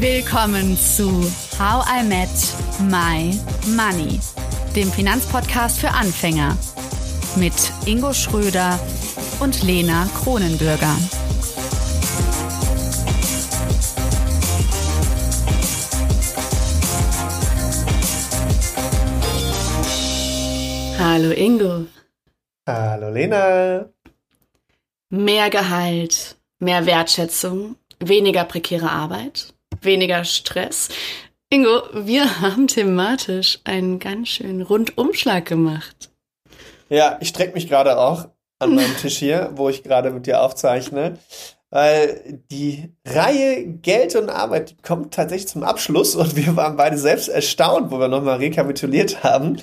Willkommen zu How I Met My Money, dem Finanzpodcast für Anfänger mit Ingo Schröder und Lena Kronenbürger. Hallo Ingo. Hallo Lena. Mehr Gehalt, mehr Wertschätzung, weniger prekäre Arbeit, weniger Stress. Ingo, wir haben thematisch einen ganz schönen Rundumschlag gemacht. Ja, ich strecke mich gerade auch an meinem Tisch hier, wo ich gerade mit dir aufzeichne, weil die Reihe Geld und Arbeit kommt tatsächlich zum Abschluss und wir waren beide selbst erstaunt, wo wir nochmal rekapituliert haben,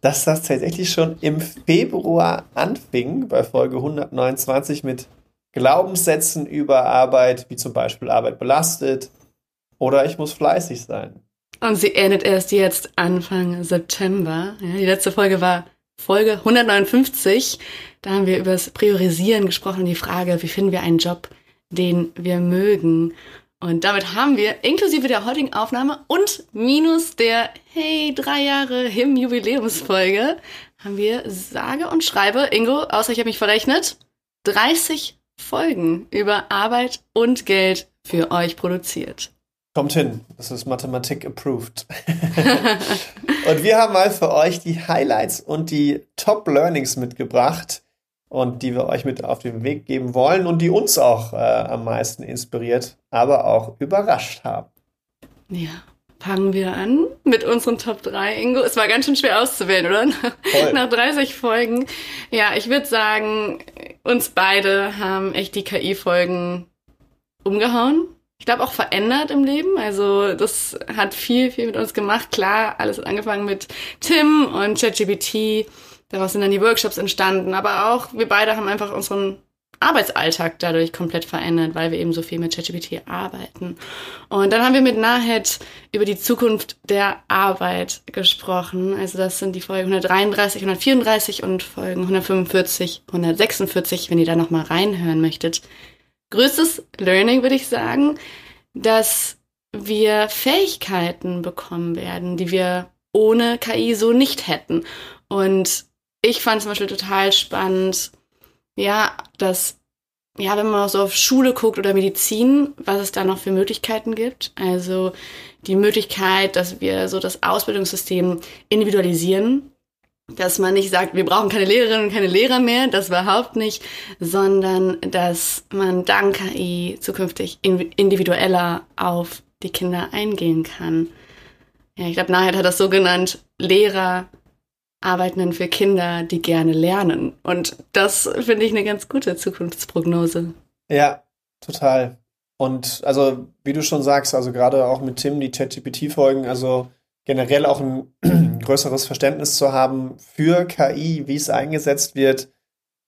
dass das tatsächlich schon im Februar anfing, bei Folge 129 mit Glaubenssätzen über Arbeit, wie zum Beispiel Arbeit belastet oder ich muss fleißig sein. Und sie endet erst jetzt Anfang September. Ja, die letzte Folge war Folge 159. Da haben wir über das Priorisieren gesprochen, die Frage, wie finden wir einen Job, den wir mögen. Und damit haben wir inklusive der heutigen Aufnahme und minus der Hey, drei Jahre Him Jubiläumsfolge haben wir sage und schreibe, Ingo, außer ich habe mich verrechnet, 30 Folgen über Arbeit und Geld für euch produziert. Kommt hin, das ist Mathematik approved. und wir haben mal für euch die Highlights und die Top Learnings mitgebracht und die wir euch mit auf den Weg geben wollen und die uns auch äh, am meisten inspiriert, aber auch überrascht haben. Ja, fangen wir an mit unseren Top 3. Ingo, es war ganz schön schwer auszuwählen, oder? Voll. Nach 30 Folgen. Ja, ich würde sagen, uns beide haben echt die KI-Folgen umgehauen. Ich glaube auch verändert im Leben. Also das hat viel, viel mit uns gemacht. Klar, alles hat angefangen mit Tim und ChatGPT. Daraus sind dann die Workshops entstanden. Aber auch wir beide haben einfach unseren Arbeitsalltag dadurch komplett verändert, weil wir eben so viel mit ChatGPT arbeiten. Und dann haben wir mit Nahed über die Zukunft der Arbeit gesprochen. Also das sind die Folgen 133, 134 und Folgen 145, 146, wenn ihr da nochmal reinhören möchtet. Größtes Learning würde ich sagen, dass wir Fähigkeiten bekommen werden, die wir ohne KI so nicht hätten. Und ich fand zum Beispiel total spannend, ja, dass, ja, wenn man so auf Schule guckt oder Medizin, was es da noch für Möglichkeiten gibt. Also die Möglichkeit, dass wir so das Ausbildungssystem individualisieren, dass man nicht sagt, wir brauchen keine Lehrerinnen und keine Lehrer mehr, das überhaupt nicht, sondern dass man dank KI zukünftig individueller auf die Kinder eingehen kann. Ja, ich glaube, Nahid hat das so genannt, Lehrer Arbeitenden für Kinder, die gerne lernen. Und das finde ich eine ganz gute Zukunftsprognose. Ja, total. Und also, wie du schon sagst, also gerade auch mit Tim, die ChatGPT-Folgen, also generell auch ein größeres Verständnis zu haben für KI, wie es eingesetzt wird,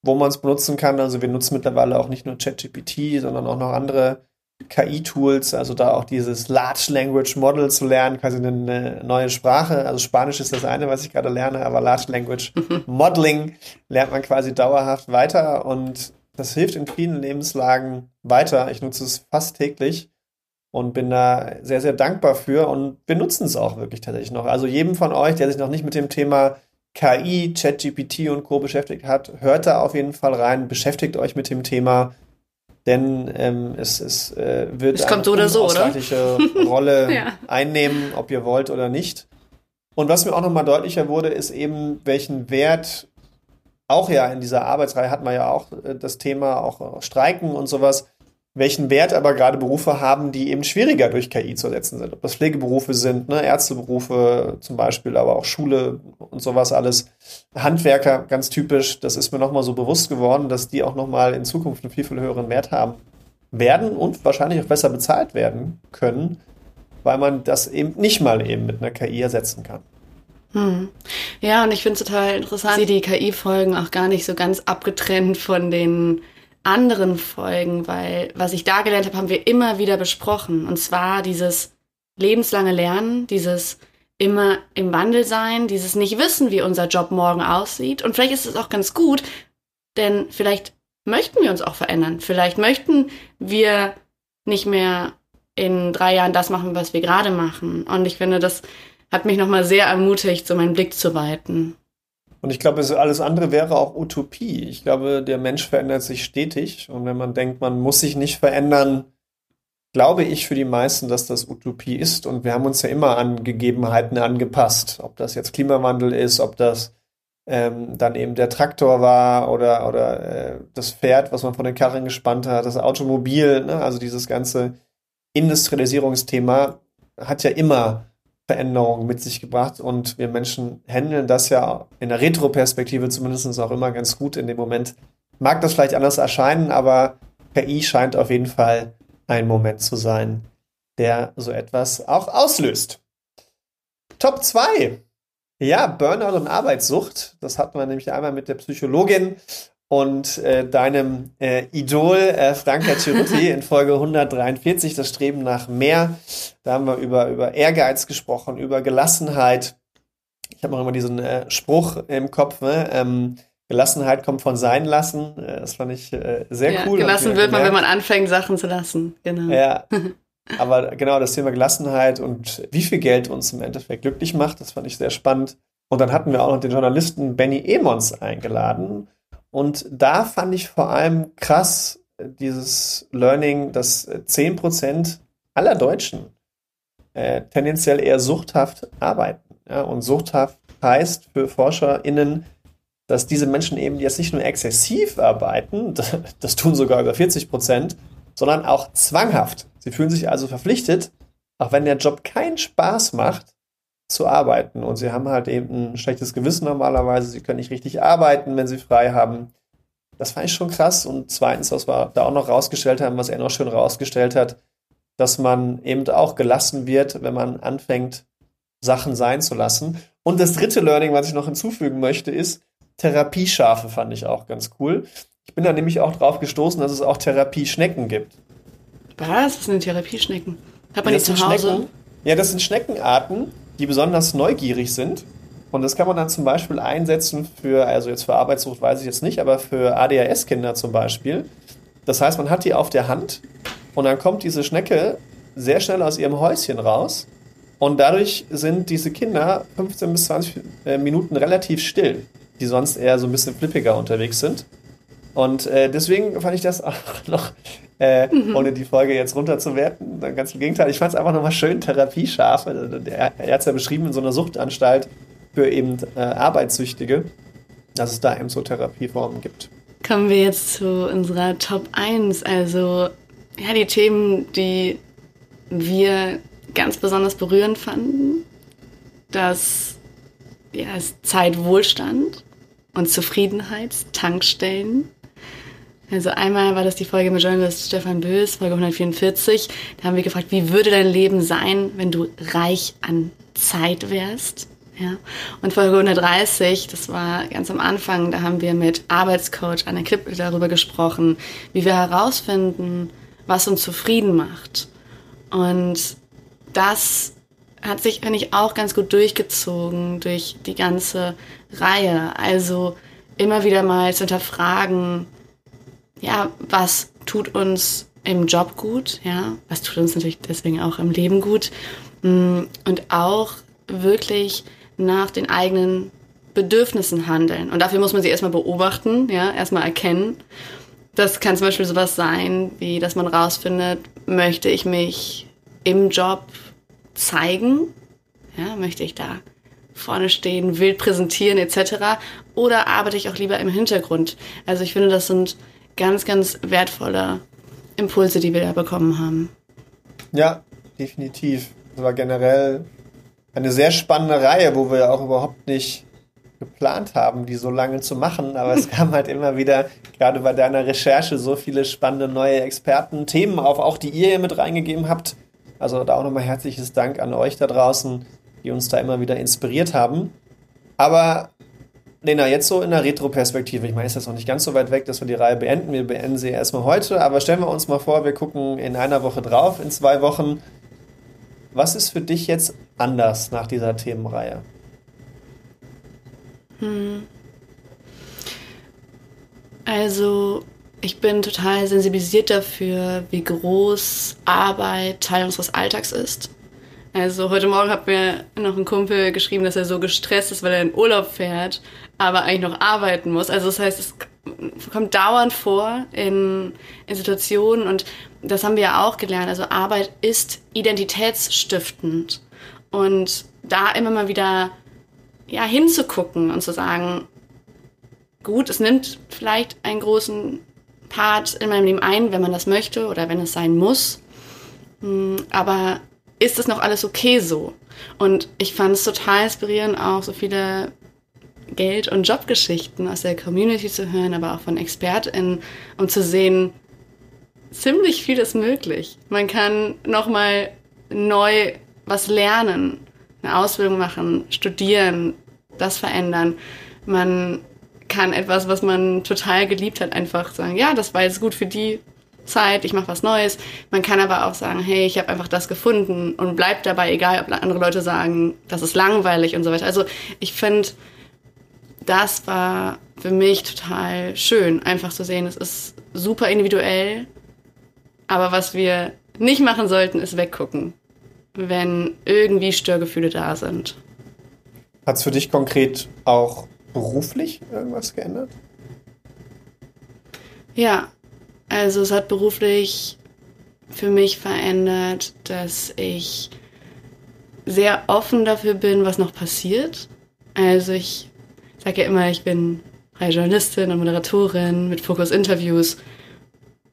wo man es benutzen kann. Also wir nutzen mittlerweile auch nicht nur ChatGPT, sondern auch noch andere KI-Tools, also da auch dieses Large Language Model zu lernen, quasi eine neue Sprache. Also Spanisch ist das eine, was ich gerade lerne, aber Large Language Modeling lernt man quasi dauerhaft weiter und das hilft in vielen Lebenslagen weiter. Ich nutze es fast täglich und bin da sehr, sehr dankbar für und wir nutzen es auch wirklich tatsächlich noch. Also jedem von euch, der sich noch nicht mit dem Thema KI, ChatGPT und Co. beschäftigt hat, hört da auf jeden Fall rein, beschäftigt euch mit dem Thema denn ähm, es, es äh, wird es kommt eine so so, Rolle ja. einnehmen, ob ihr wollt oder nicht. Und was mir auch nochmal deutlicher wurde, ist eben, welchen Wert auch ja in dieser Arbeitsreihe hat man ja auch äh, das Thema auch Streiken und sowas, welchen Wert aber gerade Berufe haben, die eben schwieriger durch KI zu ersetzen sind. Ob das Pflegeberufe sind, ne, Ärzteberufe zum Beispiel, aber auch Schule und sowas alles. Handwerker, ganz typisch, das ist mir nochmal so bewusst geworden, dass die auch nochmal in Zukunft einen viel, viel höheren Wert haben werden und wahrscheinlich auch besser bezahlt werden können, weil man das eben nicht mal eben mit einer KI ersetzen kann. Hm. Ja, und ich finde es total interessant, die KI-Folgen auch gar nicht so ganz abgetrennt von den anderen Folgen, weil was ich da gelernt habe, haben wir immer wieder besprochen. Und zwar dieses lebenslange Lernen, dieses immer im Wandel sein, dieses nicht wissen, wie unser Job morgen aussieht. Und vielleicht ist es auch ganz gut, denn vielleicht möchten wir uns auch verändern. Vielleicht möchten wir nicht mehr in drei Jahren das machen, was wir gerade machen. Und ich finde, das hat mich nochmal sehr ermutigt, so meinen Blick zu weiten. Und ich glaube, alles andere wäre auch Utopie. Ich glaube, der Mensch verändert sich stetig. Und wenn man denkt, man muss sich nicht verändern, glaube ich für die meisten, dass das Utopie ist. Und wir haben uns ja immer an Gegebenheiten angepasst. Ob das jetzt Klimawandel ist, ob das ähm, dann eben der Traktor war oder, oder äh, das Pferd, was man von den Karren gespannt hat, das Automobil, ne? also dieses ganze Industrialisierungsthema hat ja immer Veränderungen mit sich gebracht und wir Menschen handeln das ja in der Retroperspektive zumindest auch immer ganz gut in dem Moment. Mag das vielleicht anders erscheinen, aber KI scheint auf jeden Fall ein Moment zu sein, der so etwas auch auslöst. Top 2. Ja, Burnout und Arbeitssucht. Das hatten wir nämlich einmal mit der Psychologin und äh, deinem äh, Idol äh, Franka Ciruti in Folge 143, das Streben nach mehr. Da haben wir über, über Ehrgeiz gesprochen, über Gelassenheit. Ich habe noch immer diesen äh, Spruch im Kopf, ne? ähm, Gelassenheit kommt von sein lassen. Äh, das fand ich äh, sehr ja, cool. Gelassen wird man, wenn man anfängt, Sachen zu lassen. Genau. Ja. Aber genau das Thema Gelassenheit und wie viel Geld uns im Endeffekt glücklich macht, das fand ich sehr spannend. Und dann hatten wir auch noch den Journalisten Benny Emons eingeladen. Und da fand ich vor allem krass äh, dieses Learning, dass 10% aller Deutschen äh, tendenziell eher suchthaft arbeiten. Ja? Und suchthaft heißt für ForscherInnen, dass diese Menschen eben jetzt nicht nur exzessiv arbeiten, das tun sogar über 40 Prozent, sondern auch zwanghaft. Sie fühlen sich also verpflichtet, auch wenn der Job keinen Spaß macht, zu arbeiten. Und sie haben halt eben ein schlechtes Gewissen normalerweise. Sie können nicht richtig arbeiten, wenn sie frei haben. Das fand ich schon krass. Und zweitens, was wir da auch noch rausgestellt haben, was er noch schön rausgestellt hat, dass man eben auch gelassen wird, wenn man anfängt, Sachen sein zu lassen. Und das dritte Learning, was ich noch hinzufügen möchte, ist, Therapieschafe fand ich auch ganz cool. Ich bin da nämlich auch drauf gestoßen, dass es auch Therapieschnecken gibt. Was? Was sind Therapieschnecken? Hat man die zu Hause? Schnecken, ja, das sind Schneckenarten, die besonders neugierig sind. Und das kann man dann zum Beispiel einsetzen für, also jetzt für Arbeitssucht weiß ich jetzt nicht, aber für ADHS-Kinder zum Beispiel. Das heißt, man hat die auf der Hand und dann kommt diese Schnecke sehr schnell aus ihrem Häuschen raus und dadurch sind diese Kinder 15 bis 20 äh, Minuten relativ still, die sonst eher so ein bisschen flippiger unterwegs sind. Und äh, deswegen fand ich das auch noch, äh, mhm. ohne die Folge jetzt runterzuwerten, ganz im Gegenteil, ich fand es einfach nochmal schön therapiescharf. Er, er hat es ja beschrieben in so einer Suchtanstalt für eben äh, Arbeitssüchtige, dass es da eben so Therapieformen gibt. Kommen wir jetzt zu unserer Top 1, also ja, die Themen, die wir ganz besonders berührend fanden. Das ja, ist Zeitwohlstand und Zufriedenheitstankstellen. Also einmal war das die Folge mit Journalist Stefan Bös, Folge 144. Da haben wir gefragt, wie würde dein Leben sein, wenn du reich an Zeit wärst? Ja. Und Folge 130, das war ganz am Anfang, da haben wir mit Arbeitscoach Anna Klipp darüber gesprochen, wie wir herausfinden, was uns zufrieden macht. Und das hat sich, finde ich, auch ganz gut durchgezogen durch die ganze Reihe. Also immer wieder mal zu hinterfragen, ja, was tut uns im Job gut, ja, was tut uns natürlich deswegen auch im Leben gut mm, und auch wirklich nach den eigenen Bedürfnissen handeln. Und dafür muss man sie erstmal beobachten, ja, erstmal erkennen. Das kann zum Beispiel sowas sein, wie dass man rausfindet, möchte ich mich im Job zeigen? Ja, möchte ich da vorne stehen, wild präsentieren etc. Oder arbeite ich auch lieber im Hintergrund? Also ich finde, das sind ganz, ganz wertvolle Impulse, die wir da bekommen haben. Ja, definitiv. Das war generell eine sehr spannende Reihe, wo wir auch überhaupt nicht geplant haben, die so lange zu machen. Aber es kam halt immer wieder, gerade bei deiner Recherche, so viele spannende neue Experten, Themen auf, auch die ihr hier mit reingegeben habt. Also da auch nochmal herzliches Dank an euch da draußen, die uns da immer wieder inspiriert haben. Aber Lena, jetzt so in der Retro-Perspektive. Ich meine, ist das noch nicht ganz so weit weg, dass wir die Reihe beenden. Wir beenden sie erstmal heute, aber stellen wir uns mal vor, wir gucken in einer Woche drauf, in zwei Wochen. Was ist für dich jetzt anders nach dieser Themenreihe? Hm. Also, ich bin total sensibilisiert dafür, wie groß Arbeit Teil unseres Alltags ist. Also heute Morgen hat mir noch ein Kumpel geschrieben, dass er so gestresst ist, weil er in Urlaub fährt, aber eigentlich noch arbeiten muss. Also das heißt, es kommt dauernd vor in, in Situationen und das haben wir ja auch gelernt. Also Arbeit ist identitätsstiftend und da immer mal wieder ja hinzugucken und zu sagen, gut, es nimmt vielleicht einen großen Part in meinem Leben ein, wenn man das möchte oder wenn es sein muss. Hm, aber ist es noch alles okay so? Und ich fand es total inspirierend, auch so viele Geld- und Jobgeschichten aus der Community zu hören, aber auch von ExpertInnen, um zu sehen, ziemlich viel ist möglich. Man kann nochmal neu was lernen, eine Ausbildung machen, studieren, das verändern. Man kann etwas, was man total geliebt hat, einfach sagen, ja, das war jetzt gut für die Zeit, ich mache was Neues. Man kann aber auch sagen, hey, ich habe einfach das gefunden und bleibt dabei, egal ob andere Leute sagen, das ist langweilig und so weiter. Also ich finde, das war für mich total schön, einfach zu sehen, es ist super individuell, aber was wir nicht machen sollten, ist weggucken, wenn irgendwie Störgefühle da sind. Hat es für dich konkret auch beruflich irgendwas geändert? Ja, also es hat beruflich für mich verändert, dass ich sehr offen dafür bin, was noch passiert. Also ich sage ja immer, ich bin freie Journalistin und Moderatorin mit Fokus Interviews.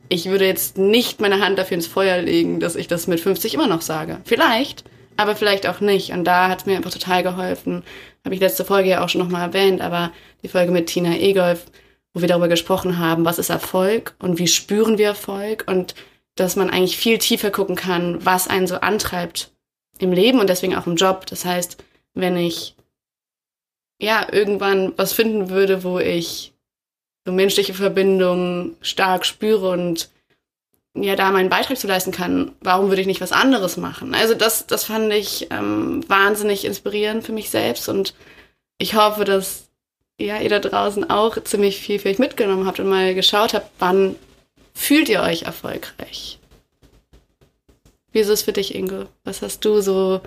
Ich würde jetzt nicht meine Hand dafür ins Feuer legen, dass ich das mit 50 immer noch sage. Vielleicht, aber vielleicht auch nicht. Und da hat es mir einfach total geholfen, habe ich letzte Folge ja auch schon nochmal erwähnt, aber die Folge mit Tina Egolf, wo wir darüber gesprochen haben, was ist Erfolg und wie spüren wir Erfolg und dass man eigentlich viel tiefer gucken kann, was einen so antreibt im Leben und deswegen auch im Job. Das heißt, wenn ich ja irgendwann was finden würde, wo ich so menschliche Verbindungen stark spüre und ja da meinen Beitrag zu leisten kann, warum würde ich nicht was anderes machen? Also das, das fand ich ähm, wahnsinnig inspirierend für mich selbst und ich hoffe, dass ja ihr da draußen auch ziemlich viel vielleicht mitgenommen habt und mal geschaut habt, wann fühlt ihr euch erfolgreich? Wie ist es für dich, Ingo? Was hast du so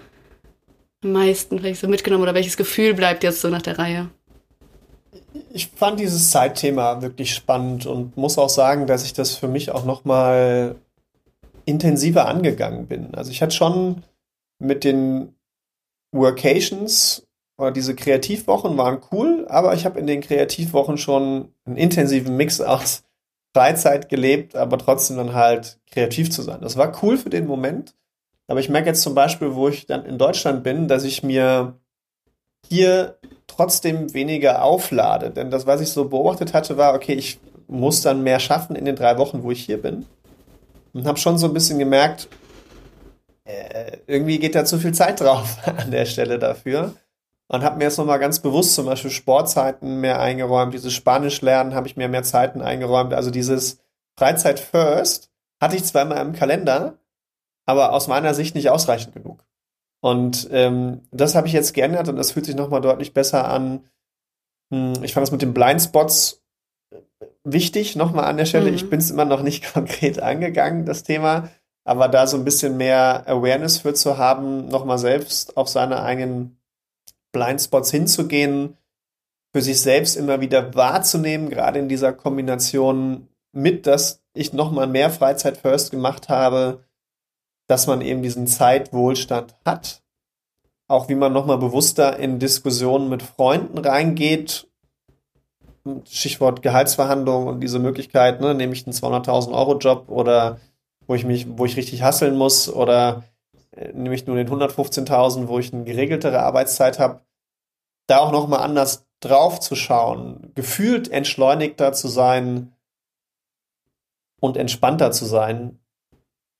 am meisten vielleicht so mitgenommen oder welches Gefühl bleibt jetzt so nach der Reihe? ich fand dieses Zeitthema wirklich spannend und muss auch sagen, dass ich das für mich auch noch mal intensiver angegangen bin. Also ich hatte schon mit den Workations oder diese Kreativwochen waren cool, aber ich habe in den Kreativwochen schon einen intensiven Mix aus Freizeit gelebt, aber trotzdem dann halt kreativ zu sein. Das war cool für den Moment, aber ich merke jetzt zum Beispiel, wo ich dann in Deutschland bin, dass ich mir hier trotzdem weniger auflade. Denn das, was ich so beobachtet hatte, war, okay, ich muss dann mehr schaffen in den drei Wochen, wo ich hier bin. Und habe schon so ein bisschen gemerkt, äh, irgendwie geht da zu viel Zeit drauf an der Stelle dafür. Und habe mir jetzt nochmal ganz bewusst zum Beispiel Sportzeiten mehr eingeräumt, dieses Spanisch lernen habe ich mir mehr Zeiten eingeräumt. Also dieses Freizeit First hatte ich immer im Kalender, aber aus meiner Sicht nicht ausreichend genug. Und ähm, das habe ich jetzt geändert und das fühlt sich nochmal deutlich besser an. Hm, ich fand das mit den Blindspots äh, wichtig, nochmal an der Stelle. Mhm. Ich bin es immer noch nicht konkret angegangen, das Thema. Aber da so ein bisschen mehr Awareness für zu haben, nochmal selbst auf seine eigenen Blindspots hinzugehen, für sich selbst immer wieder wahrzunehmen, gerade in dieser Kombination mit, dass ich nochmal mehr Freizeit First gemacht habe, dass man eben diesen Zeitwohlstand hat. Auch wie man nochmal bewusster in Diskussionen mit Freunden reingeht. Stichwort Gehaltsverhandlungen und diese Möglichkeit, ne, nehme ich einen 200.000 Euro Job oder wo ich mich, wo ich richtig hasseln muss oder äh, nehme ich nur den 115.000, wo ich eine geregeltere Arbeitszeit habe. Da auch nochmal anders drauf zu schauen, gefühlt entschleunigter zu sein und entspannter zu sein.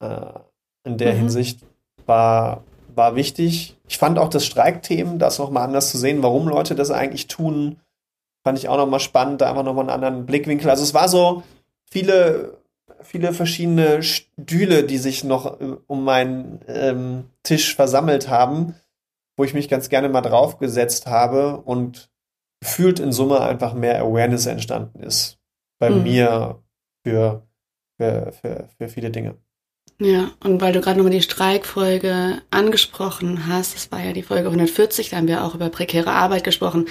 Äh, in der mhm. Hinsicht war, war wichtig. Ich fand auch das Streikthemen, das nochmal anders zu sehen, warum Leute das eigentlich tun, fand ich auch nochmal spannend, da einfach nochmal einen anderen Blickwinkel. Also es war so viele, viele verschiedene Stühle, die sich noch äh, um meinen ähm, Tisch versammelt haben, wo ich mich ganz gerne mal draufgesetzt habe und gefühlt in Summe einfach mehr Awareness entstanden ist. Bei mhm. mir für, für, für, für viele Dinge. Ja, und weil du gerade nochmal die Streikfolge angesprochen hast, das war ja die Folge 140, da haben wir auch über prekäre Arbeit gesprochen.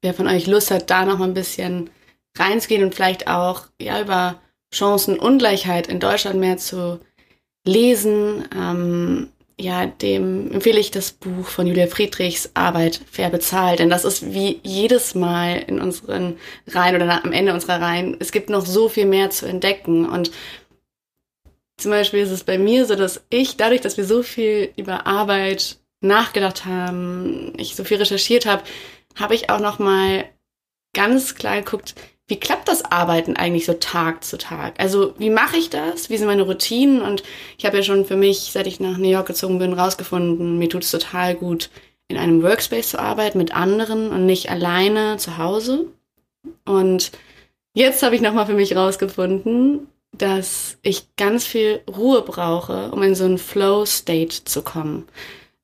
Wer von euch Lust hat, da nochmal ein bisschen reinzugehen und vielleicht auch ja über Chancenungleichheit in Deutschland mehr zu lesen, ähm, ja, dem empfehle ich das Buch von Julia Friedrichs Arbeit fair bezahlt, denn das ist wie jedes Mal in unseren Reihen oder am Ende unserer Reihen. Es gibt noch so viel mehr zu entdecken und zum Beispiel ist es bei mir so, dass ich dadurch, dass wir so viel über Arbeit nachgedacht haben, ich so viel recherchiert habe, habe ich auch noch mal ganz klar geguckt, wie klappt das Arbeiten eigentlich so Tag zu Tag? Also wie mache ich das? Wie sind meine Routinen? Und ich habe ja schon für mich, seit ich nach New York gezogen bin, rausgefunden, mir tut es total gut, in einem Workspace zu arbeiten mit anderen und nicht alleine zu Hause. Und jetzt habe ich nochmal für mich rausgefunden, dass ich ganz viel Ruhe brauche, um in so einen Flow-State zu kommen.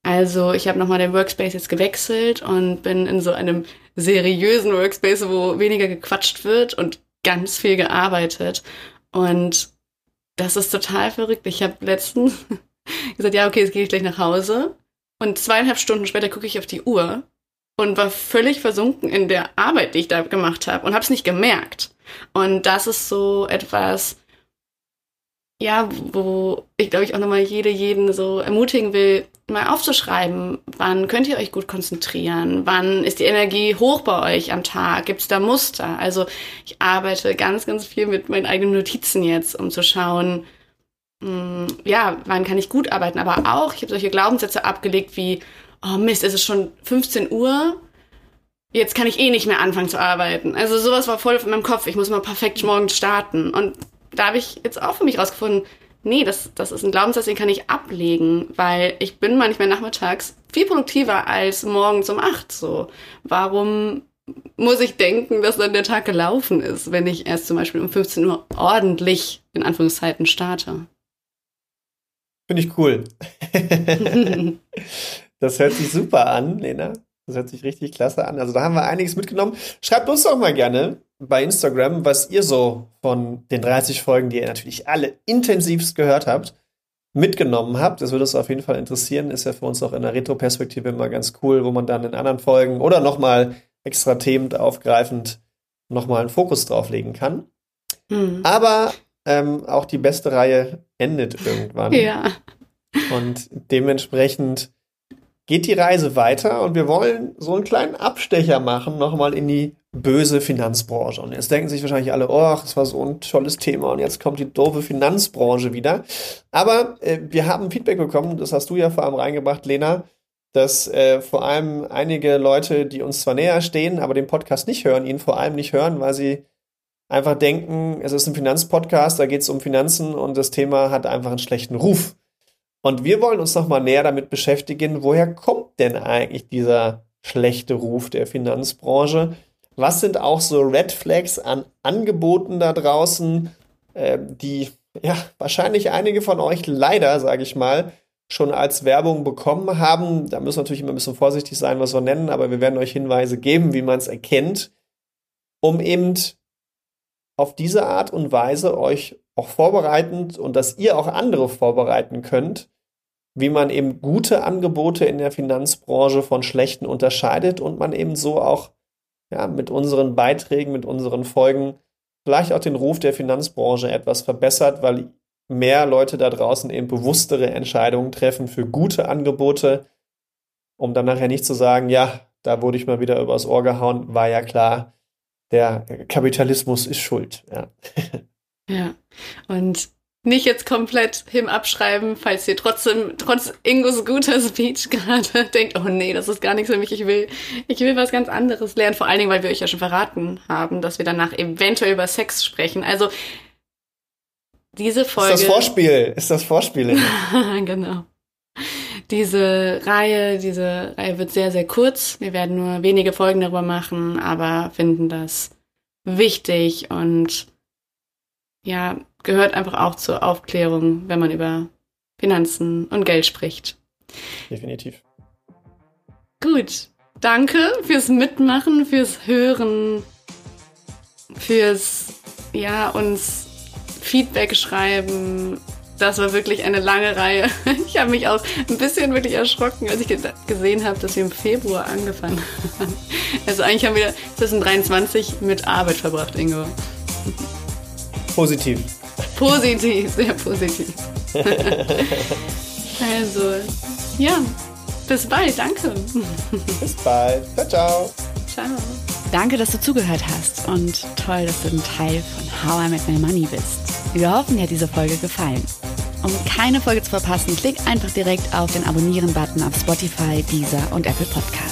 Also ich habe nochmal den Workspace jetzt gewechselt und bin in so einem seriösen Workspace, wo weniger gequatscht wird und ganz viel gearbeitet. Und das ist total verrückt. Ich habe letztens gesagt, ja, okay, jetzt gehe ich gleich nach Hause. Und zweieinhalb Stunden später gucke ich auf die Uhr und war völlig versunken in der Arbeit, die ich da gemacht habe und habe es nicht gemerkt. Und das ist so etwas, ja, wo ich glaube ich auch nochmal jede, jeden so ermutigen will, mal aufzuschreiben, wann könnt ihr euch gut konzentrieren, wann ist die Energie hoch bei euch am Tag, gibt es da Muster? Also ich arbeite ganz, ganz viel mit meinen eigenen Notizen jetzt, um zu schauen, mh, hm, ja, wann kann ich gut arbeiten, aber auch, ich habe solche Glaubenssätze abgelegt wie, oh Mist, es ist schon 15 Uhr, jetzt kann ich eh nicht mehr anfangen zu arbeiten. Also sowas war voll in meinem Kopf, ich muss mal perfekt morgens starten. Und da habe ich jetzt auch für mich rausgefunden, nee, das, das ist ein Glaubenssatz, den kann ich ablegen, weil ich bin manchmal nachmittags viel produktiver als morgens um acht so. Warum muss ich denken, dass dann der Tag gelaufen ist, wenn ich erst zum Beispiel um 15 Uhr ordentlich in Anführungszeiten starte? Finde ich cool. das hört sich super an, Lena. Das hört sich richtig klasse an. Also da haben wir einiges mitgenommen. Schreibt uns doch mal gerne bei Instagram, was ihr so von den 30 Folgen, die ihr natürlich alle intensivst gehört habt, mitgenommen habt. Das würde uns auf jeden Fall interessieren. Ist ja für uns auch in der Retro-Perspektive immer ganz cool, wo man dann in anderen Folgen oder nochmal extra Themen aufgreifend nochmal einen Fokus drauflegen kann. Mhm. Aber ähm, auch die beste Reihe endet irgendwann. Ja. Und dementsprechend geht die Reise weiter und wir wollen so einen kleinen Abstecher machen, nochmal in die böse Finanzbranche. Und jetzt denken sich wahrscheinlich alle, oh, das war so ein tolles Thema und jetzt kommt die doofe Finanzbranche wieder. Aber äh, wir haben Feedback bekommen, das hast du ja vor allem reingebracht, Lena, dass äh, vor allem einige Leute, die uns zwar näher stehen, aber den Podcast nicht hören, ihn vor allem nicht hören, weil sie einfach denken, es ist ein Finanzpodcast, da geht es um Finanzen und das Thema hat einfach einen schlechten Ruf. Und wir wollen uns nochmal näher damit beschäftigen, woher kommt denn eigentlich dieser schlechte Ruf der Finanzbranche? Was sind auch so Red Flags an Angeboten da draußen, äh, die ja wahrscheinlich einige von euch leider, sage ich mal, schon als Werbung bekommen haben? Da müssen wir natürlich immer ein bisschen vorsichtig sein, was wir nennen, aber wir werden euch Hinweise geben, wie man es erkennt, um eben auf diese Art und Weise euch auch vorbereitend und dass ihr auch andere vorbereiten könnt, wie man eben gute Angebote in der Finanzbranche von schlechten unterscheidet und man eben so auch ja, mit unseren Beiträgen, mit unseren Folgen vielleicht auch den Ruf der Finanzbranche etwas verbessert, weil mehr Leute da draußen eben bewusstere Entscheidungen treffen für gute Angebote, um dann nachher nicht zu sagen, ja, da wurde ich mal wieder übers Ohr gehauen, war ja klar, der Kapitalismus ist schuld. Ja, ja. und nicht jetzt komplett him abschreiben, falls ihr trotzdem, trotz Ingos guter Speech gerade denkt, oh nee, das ist gar nichts für mich, ich will, ich will was ganz anderes lernen. Vor allen Dingen, weil wir euch ja schon verraten haben, dass wir danach eventuell über Sex sprechen. Also, diese Folge. Ist das Vorspiel, ist das Vorspiel. genau. Diese Reihe, diese Reihe wird sehr, sehr kurz. Wir werden nur wenige Folgen darüber machen, aber finden das wichtig und ja, gehört einfach auch zur Aufklärung, wenn man über Finanzen und Geld spricht. Definitiv. Gut. Danke fürs Mitmachen, fürs Hören, fürs, ja, uns Feedback schreiben. Das war wirklich eine lange Reihe. Ich habe mich auch ein bisschen wirklich erschrocken, als ich gesehen habe, dass wir im Februar angefangen haben. Also eigentlich haben wir 2023 mit Arbeit verbracht, Ingo. Positiv. Positiv, sehr positiv. also, ja, bis bald, danke. Bis bald. Ciao, ciao. Ciao. Danke, dass du zugehört hast und toll, dass du ein Teil von How I Met My Money bist. Wir hoffen, dir hat diese Folge gefallen. Um keine Folge zu verpassen, klick einfach direkt auf den Abonnieren-Button auf Spotify, Deezer und Apple Podcasts.